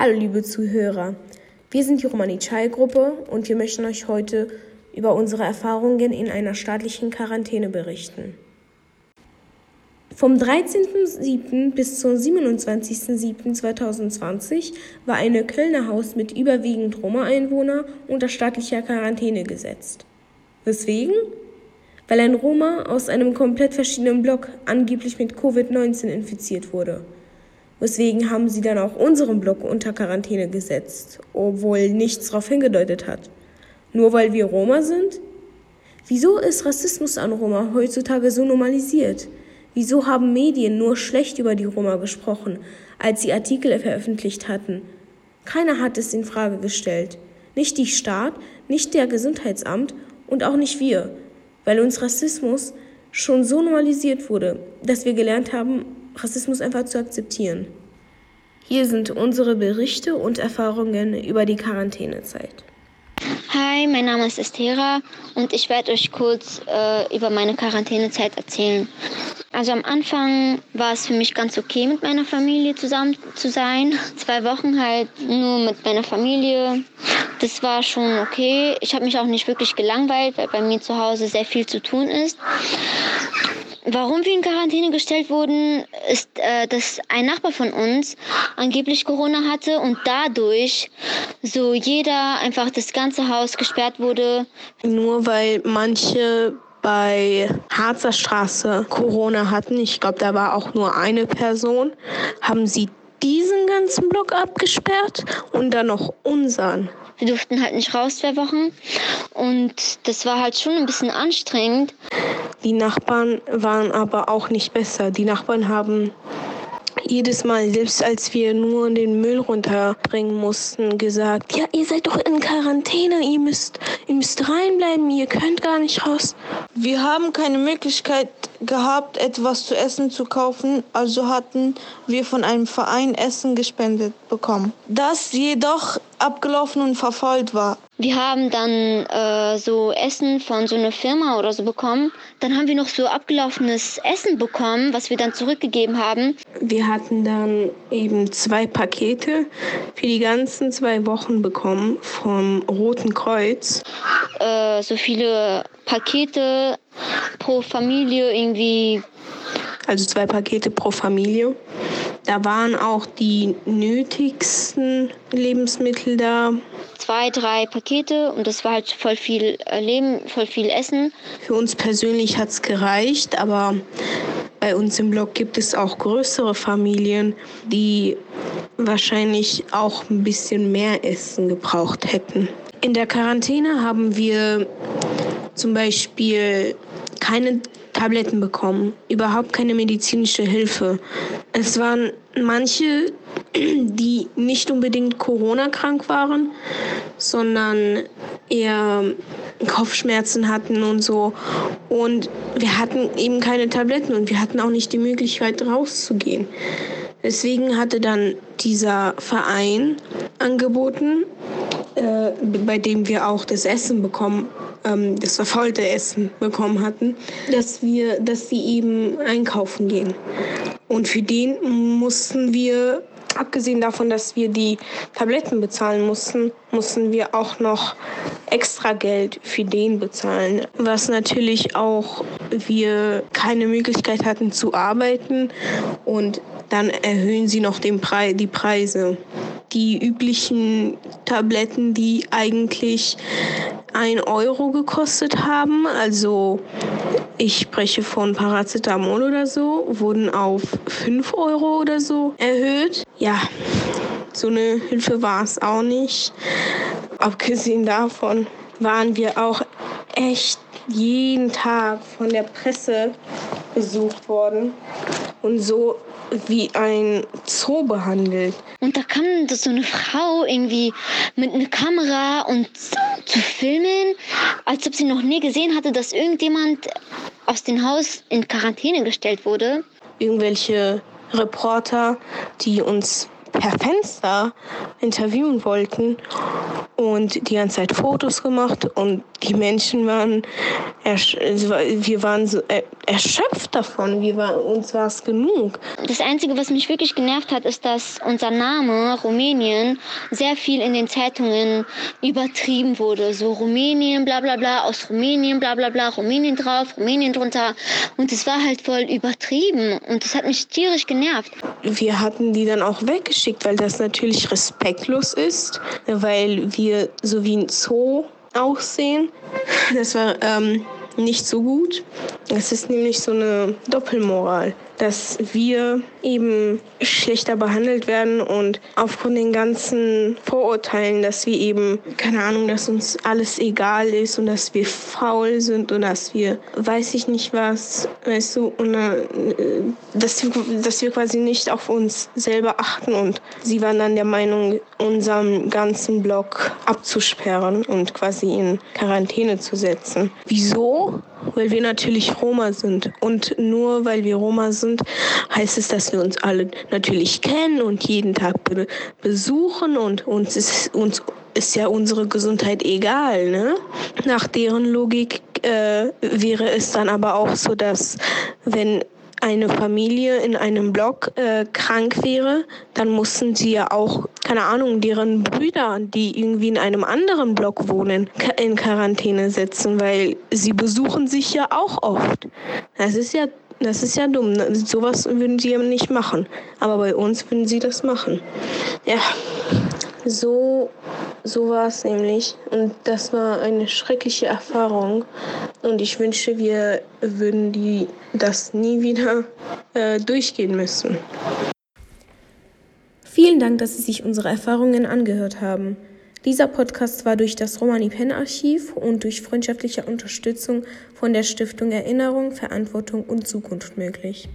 Hallo liebe Zuhörer, wir sind die Romani-Chai-Gruppe und wir möchten euch heute über unsere Erfahrungen in einer staatlichen Quarantäne berichten. Vom 13.07. bis zum 27.07.2020 war eine Kölner Haus mit überwiegend Roma-Einwohner unter staatlicher Quarantäne gesetzt. Weswegen? Weil ein Roma aus einem komplett verschiedenen Block angeblich mit Covid-19 infiziert wurde. Weswegen haben sie dann auch unseren Block unter Quarantäne gesetzt, obwohl nichts darauf hingedeutet hat. Nur weil wir Roma sind? Wieso ist Rassismus an Roma heutzutage so normalisiert? Wieso haben Medien nur schlecht über die Roma gesprochen, als sie Artikel veröffentlicht hatten? Keiner hat es in Frage gestellt. Nicht die Staat, nicht der Gesundheitsamt und auch nicht wir, weil uns Rassismus schon so normalisiert wurde, dass wir gelernt haben, Rassismus einfach zu akzeptieren. Hier sind unsere Berichte und Erfahrungen über die Quarantänezeit. Hi, mein Name ist Estera und ich werde euch kurz äh, über meine Quarantänezeit erzählen. Also am Anfang war es für mich ganz okay, mit meiner Familie zusammen zu sein. Zwei Wochen halt nur mit meiner Familie. Das war schon okay. Ich habe mich auch nicht wirklich gelangweilt, weil bei mir zu Hause sehr viel zu tun ist. Warum wir in Quarantäne gestellt wurden, ist, äh, dass ein Nachbar von uns angeblich Corona hatte und dadurch so jeder einfach das ganze Haus gesperrt wurde. Nur weil manche bei Harzer Straße Corona hatten, ich glaube, da war auch nur eine Person, haben sie diesen ganzen Block abgesperrt und dann noch unseren. Wir durften halt nicht raus zwei Wochen und das war halt schon ein bisschen anstrengend. Die Nachbarn waren aber auch nicht besser. Die Nachbarn haben jedes Mal, selbst als wir nur den Müll runterbringen mussten, gesagt, ja, ihr seid doch in Quarantäne, ihr müsst, ihr müsst reinbleiben, ihr könnt gar nicht raus. Wir haben keine Möglichkeit gehabt, etwas zu essen zu kaufen, also hatten wir von einem Verein Essen gespendet bekommen. Das jedoch abgelaufen und verfault war. Wir haben dann äh, so Essen von so einer Firma oder so bekommen. Dann haben wir noch so abgelaufenes Essen bekommen, was wir dann zurückgegeben haben. Wir hatten dann eben zwei Pakete für die ganzen zwei Wochen bekommen vom Roten Kreuz. Äh, so viele Pakete pro Familie irgendwie. Also zwei Pakete pro Familie. Da waren auch die nötigsten Lebensmittel da zwei, drei Pakete und das war halt voll viel äh, Leben, voll viel Essen. Für uns persönlich hat es gereicht, aber bei uns im Blog gibt es auch größere Familien, die wahrscheinlich auch ein bisschen mehr Essen gebraucht hätten. In der Quarantäne haben wir zum Beispiel keine Tabletten bekommen, überhaupt keine medizinische Hilfe. Es waren manche, die nicht unbedingt Corona-krank waren, sondern eher Kopfschmerzen hatten und so. Und wir hatten eben keine Tabletten und wir hatten auch nicht die Möglichkeit rauszugehen. Deswegen hatte dann dieser Verein angeboten, äh, bei dem wir auch das Essen bekommen ähm, das verfaulte Essen bekommen hatten, dass wir, dass sie eben einkaufen gehen. Und für den mussten wir, abgesehen davon, dass wir die Tabletten bezahlen mussten, mussten wir auch noch extra Geld für den bezahlen. Was natürlich auch wir keine Möglichkeit hatten zu arbeiten und dann erhöhen sie noch den Pre die Preise. Die üblichen Tabletten, die eigentlich ein Euro gekostet haben, also ich spreche von Paracetamol oder so, wurden auf 5 Euro oder so erhöht. Ja, so eine Hilfe war es auch nicht. Abgesehen davon waren wir auch echt jeden Tag von der Presse besucht worden und so wie ein Zoo behandelt. Und da kam so eine Frau irgendwie mit einer Kamera und zu filmen, als ob sie noch nie gesehen hatte, dass irgendjemand aus dem Haus in Quarantäne gestellt wurde. Irgendwelche Reporter, die uns per Fenster interviewen wollten und die ganze Zeit Fotos gemacht und die Menschen waren, wir waren so erschöpft davon. Wir war, uns war es genug. Das Einzige, was mich wirklich genervt hat, ist, dass unser Name Rumänien sehr viel in den Zeitungen übertrieben wurde. So Rumänien, bla bla bla, aus Rumänien, bla bla bla, Rumänien drauf, Rumänien drunter. Und es war halt voll übertrieben. Und das hat mich tierisch genervt. Wir hatten die dann auch weggeschickt, weil das natürlich respektlos ist, weil wir so wie ein Zoo aussehen. Das war ähm, nicht so gut. Es ist nämlich so eine Doppelmoral dass wir eben schlechter behandelt werden und aufgrund den ganzen Vorurteilen, dass wir eben, keine Ahnung, dass uns alles egal ist und dass wir faul sind und dass wir, weiß ich nicht was, weißt du, und, äh, dass, wir, dass wir quasi nicht auf uns selber achten und sie waren dann der Meinung, unseren ganzen Blog abzusperren und quasi in Quarantäne zu setzen. Wieso? Weil wir natürlich Roma sind und nur weil wir Roma sind, heißt es, dass wir uns alle natürlich kennen und jeden Tag be besuchen und uns ist, uns ist ja unsere Gesundheit egal. Ne? Nach deren Logik äh, wäre es dann aber auch so, dass wenn eine Familie in einem Block äh, krank wäre, dann mussten sie ja auch, keine Ahnung, deren Brüder, die irgendwie in einem anderen Block wohnen, in Quarantäne setzen, weil sie besuchen sich ja auch oft. Das ist ja das ist ja dumm. Sowas würden sie ja nicht machen. Aber bei uns würden sie das machen. Ja, so, so war es nämlich. Und das war eine schreckliche Erfahrung. Und ich wünsche, wir würden die, das nie wieder äh, durchgehen müssen. Vielen Dank, dass Sie sich unsere Erfahrungen angehört haben. Dieser Podcast war durch das Romani Pen Archiv und durch freundschaftliche Unterstützung von der Stiftung Erinnerung, Verantwortung und Zukunft möglich.